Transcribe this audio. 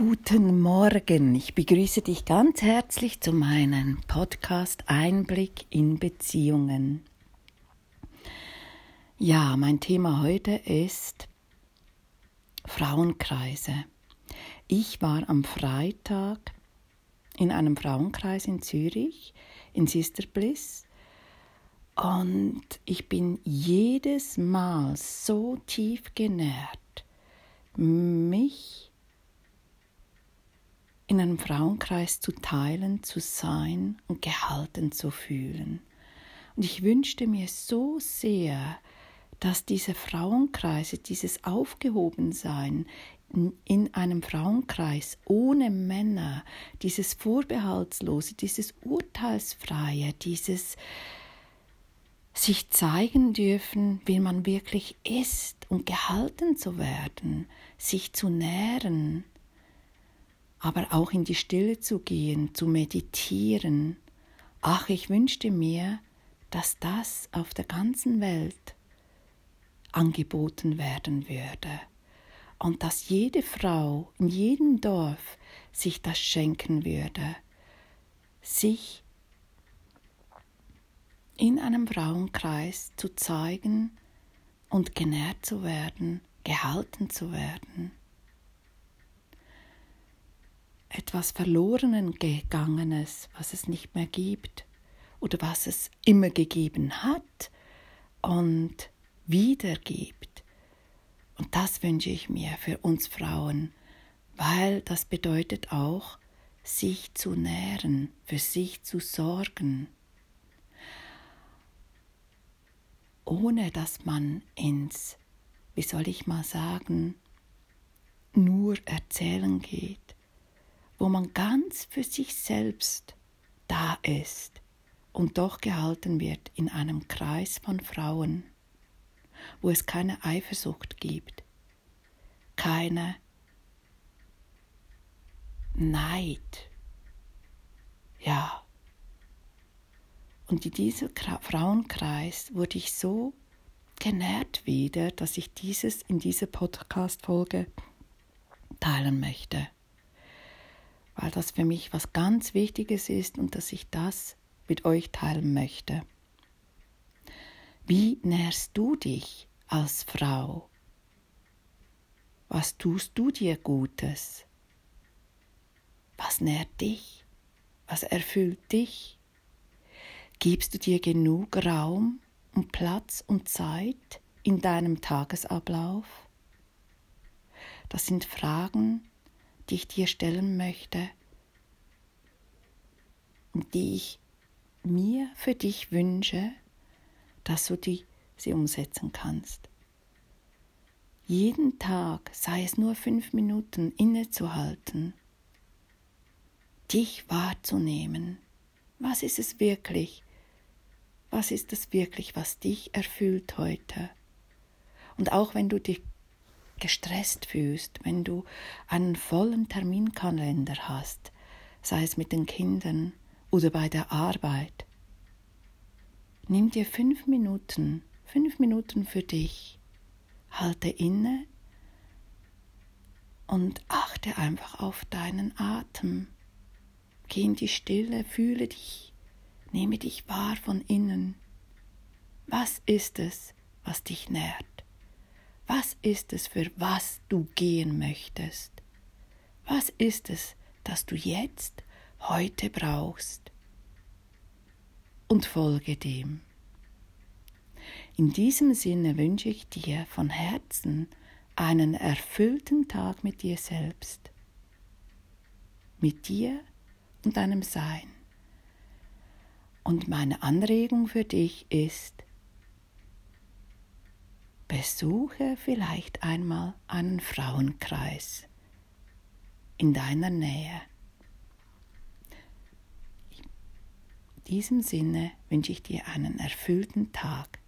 Guten Morgen, ich begrüße dich ganz herzlich zu meinem Podcast Einblick in Beziehungen. Ja, mein Thema heute ist Frauenkreise. Ich war am Freitag in einem Frauenkreis in Zürich, in Sister Bliss, und ich bin jedes Mal so tief genährt, mich in einem Frauenkreis zu teilen, zu sein und gehalten zu fühlen. Und ich wünschte mir so sehr, dass diese Frauenkreise, dieses Aufgehobensein in, in einem Frauenkreis ohne Männer, dieses Vorbehaltslose, dieses Urteilsfreie, dieses sich zeigen dürfen, wie man wirklich ist und gehalten zu werden, sich zu nähren, aber auch in die Stille zu gehen, zu meditieren. Ach, ich wünschte mir, dass das auf der ganzen Welt angeboten werden würde. Und dass jede Frau in jedem Dorf sich das schenken würde, sich in einem Frauenkreis zu zeigen und genährt zu werden, gehalten zu werden etwas Verlorenen gegangenes, was es nicht mehr gibt oder was es immer gegeben hat und wieder gibt. Und das wünsche ich mir für uns Frauen, weil das bedeutet auch, sich zu nähren, für sich zu sorgen, ohne dass man ins, wie soll ich mal sagen, nur erzählen geht, wo man ganz für sich selbst da ist und doch gehalten wird in einem Kreis von Frauen, wo es keine Eifersucht gibt, keine Neid. Ja. Und in diesem Frauenkreis wurde ich so genährt wieder, dass ich dieses in dieser Podcast-Folge teilen möchte weil das für mich was ganz Wichtiges ist und dass ich das mit euch teilen möchte. Wie nährst du dich als Frau? Was tust du dir Gutes? Was nährt dich? Was erfüllt dich? Gibst du dir genug Raum und Platz und Zeit in deinem Tagesablauf? Das sind Fragen, die ich dir stellen möchte und die ich mir für dich wünsche, dass du die, sie umsetzen kannst. Jeden Tag, sei es nur fünf Minuten, innezuhalten, dich wahrzunehmen. Was ist es wirklich? Was ist es wirklich, was dich erfüllt heute? Und auch wenn du dich gestresst fühlst, wenn du einen vollen Terminkalender hast, sei es mit den Kindern oder bei der Arbeit, nimm dir fünf Minuten, fünf Minuten für dich, halte inne und achte einfach auf deinen Atem. Geh in die Stille, fühle dich, nehme dich wahr von innen. Was ist es, was dich nährt? Was ist es, für was du gehen möchtest? Was ist es, das du jetzt, heute brauchst? Und folge dem. In diesem Sinne wünsche ich dir von Herzen einen erfüllten Tag mit dir selbst, mit dir und deinem Sein. Und meine Anregung für dich ist, Besuche vielleicht einmal einen Frauenkreis in deiner Nähe. In diesem Sinne wünsche ich dir einen erfüllten Tag.